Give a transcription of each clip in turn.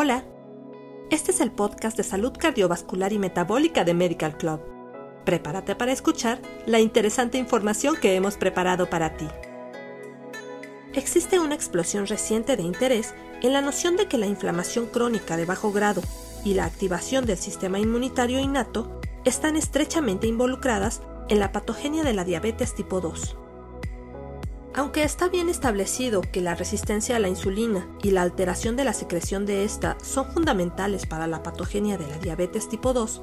Hola, este es el podcast de salud cardiovascular y metabólica de Medical Club. Prepárate para escuchar la interesante información que hemos preparado para ti. Existe una explosión reciente de interés en la noción de que la inflamación crónica de bajo grado y la activación del sistema inmunitario innato están estrechamente involucradas en la patogenia de la diabetes tipo 2. Aunque está bien establecido que la resistencia a la insulina y la alteración de la secreción de esta son fundamentales para la patogenia de la diabetes tipo 2,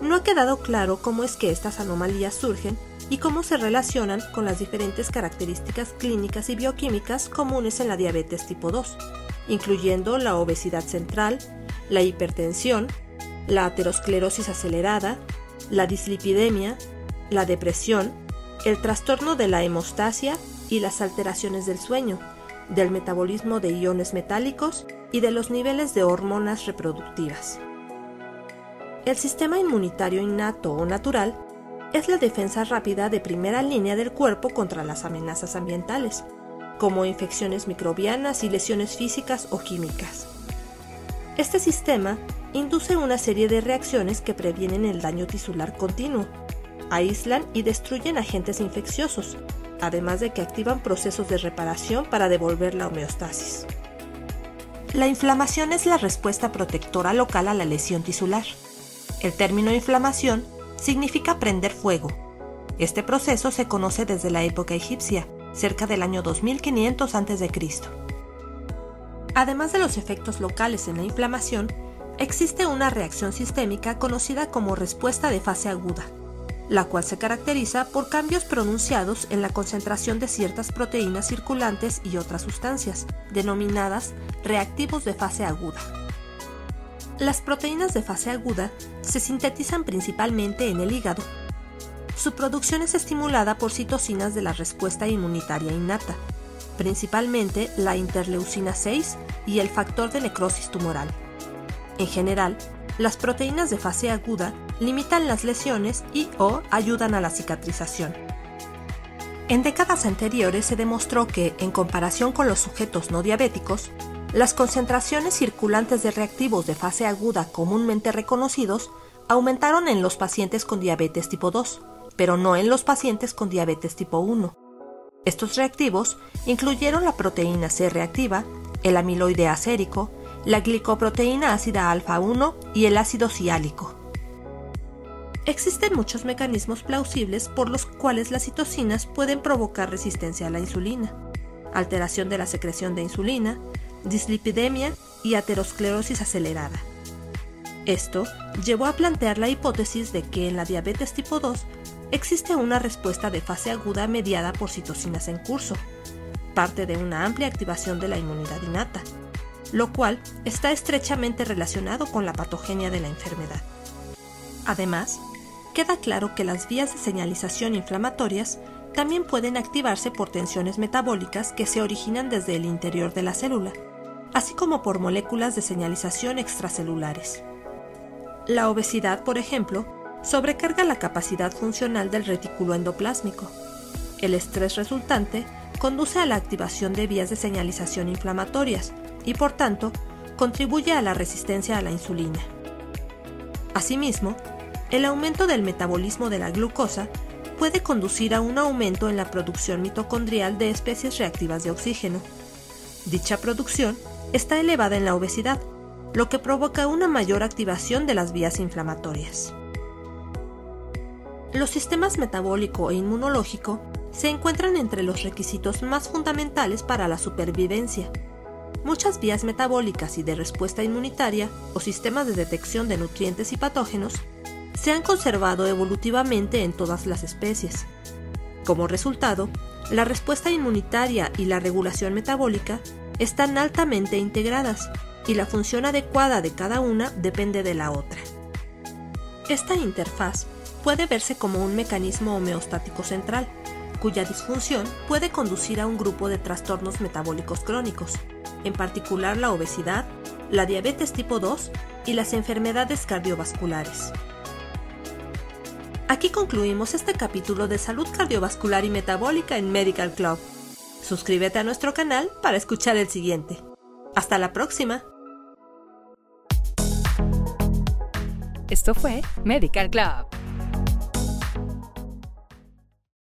no ha quedado claro cómo es que estas anomalías surgen y cómo se relacionan con las diferentes características clínicas y bioquímicas comunes en la diabetes tipo 2, incluyendo la obesidad central, la hipertensión, la aterosclerosis acelerada, la dislipidemia, la depresión, el trastorno de la hemostasia y las alteraciones del sueño, del metabolismo de iones metálicos y de los niveles de hormonas reproductivas. El sistema inmunitario innato o natural es la defensa rápida de primera línea del cuerpo contra las amenazas ambientales, como infecciones microbianas y lesiones físicas o químicas. Este sistema induce una serie de reacciones que previenen el daño tisular continuo, aíslan y destruyen agentes infecciosos, además de que activan procesos de reparación para devolver la homeostasis. La inflamación es la respuesta protectora local a la lesión tisular. El término inflamación significa prender fuego. Este proceso se conoce desde la época egipcia, cerca del año 2500 a.C. Además de los efectos locales en la inflamación, existe una reacción sistémica conocida como respuesta de fase aguda, la cual se caracteriza por cambios pronunciados en la concentración de ciertas proteínas circulantes y otras sustancias, denominadas reactivos de fase aguda. Las proteínas de fase aguda se sintetizan principalmente en el hígado. Su producción es estimulada por citocinas de la respuesta inmunitaria innata, principalmente la interleucina 6 y el factor de necrosis tumoral. En general, las proteínas de fase aguda limitan las lesiones y o ayudan a la cicatrización. En décadas anteriores se demostró que, en comparación con los sujetos no diabéticos, las concentraciones circulantes de reactivos de fase aguda comúnmente reconocidos aumentaron en los pacientes con diabetes tipo 2, pero no en los pacientes con diabetes tipo 1. Estos reactivos incluyeron la proteína C reactiva, el amiloide acérico, la glicoproteína ácida alfa 1 y el ácido ciálico. Existen muchos mecanismos plausibles por los cuales las citocinas pueden provocar resistencia a la insulina, alteración de la secreción de insulina, dislipidemia y aterosclerosis acelerada. Esto llevó a plantear la hipótesis de que en la diabetes tipo 2 existe una respuesta de fase aguda mediada por citocinas en curso, parte de una amplia activación de la inmunidad innata, lo cual está estrechamente relacionado con la patogenia de la enfermedad. Además, queda claro que las vías de señalización inflamatorias también pueden activarse por tensiones metabólicas que se originan desde el interior de la célula, así como por moléculas de señalización extracelulares. La obesidad, por ejemplo, sobrecarga la capacidad funcional del retículo endoplásmico. El estrés resultante conduce a la activación de vías de señalización inflamatorias y, por tanto, contribuye a la resistencia a la insulina. Asimismo, el aumento del metabolismo de la glucosa puede conducir a un aumento en la producción mitocondrial de especies reactivas de oxígeno. Dicha producción está elevada en la obesidad, lo que provoca una mayor activación de las vías inflamatorias. Los sistemas metabólico e inmunológico se encuentran entre los requisitos más fundamentales para la supervivencia. Muchas vías metabólicas y de respuesta inmunitaria o sistemas de detección de nutrientes y patógenos se han conservado evolutivamente en todas las especies. Como resultado, la respuesta inmunitaria y la regulación metabólica están altamente integradas y la función adecuada de cada una depende de la otra. Esta interfaz puede verse como un mecanismo homeostático central, cuya disfunción puede conducir a un grupo de trastornos metabólicos crónicos, en particular la obesidad, la diabetes tipo 2 y las enfermedades cardiovasculares. Aquí concluimos este capítulo de salud cardiovascular y metabólica en Medical Club. Suscríbete a nuestro canal para escuchar el siguiente. Hasta la próxima. Esto fue Medical Club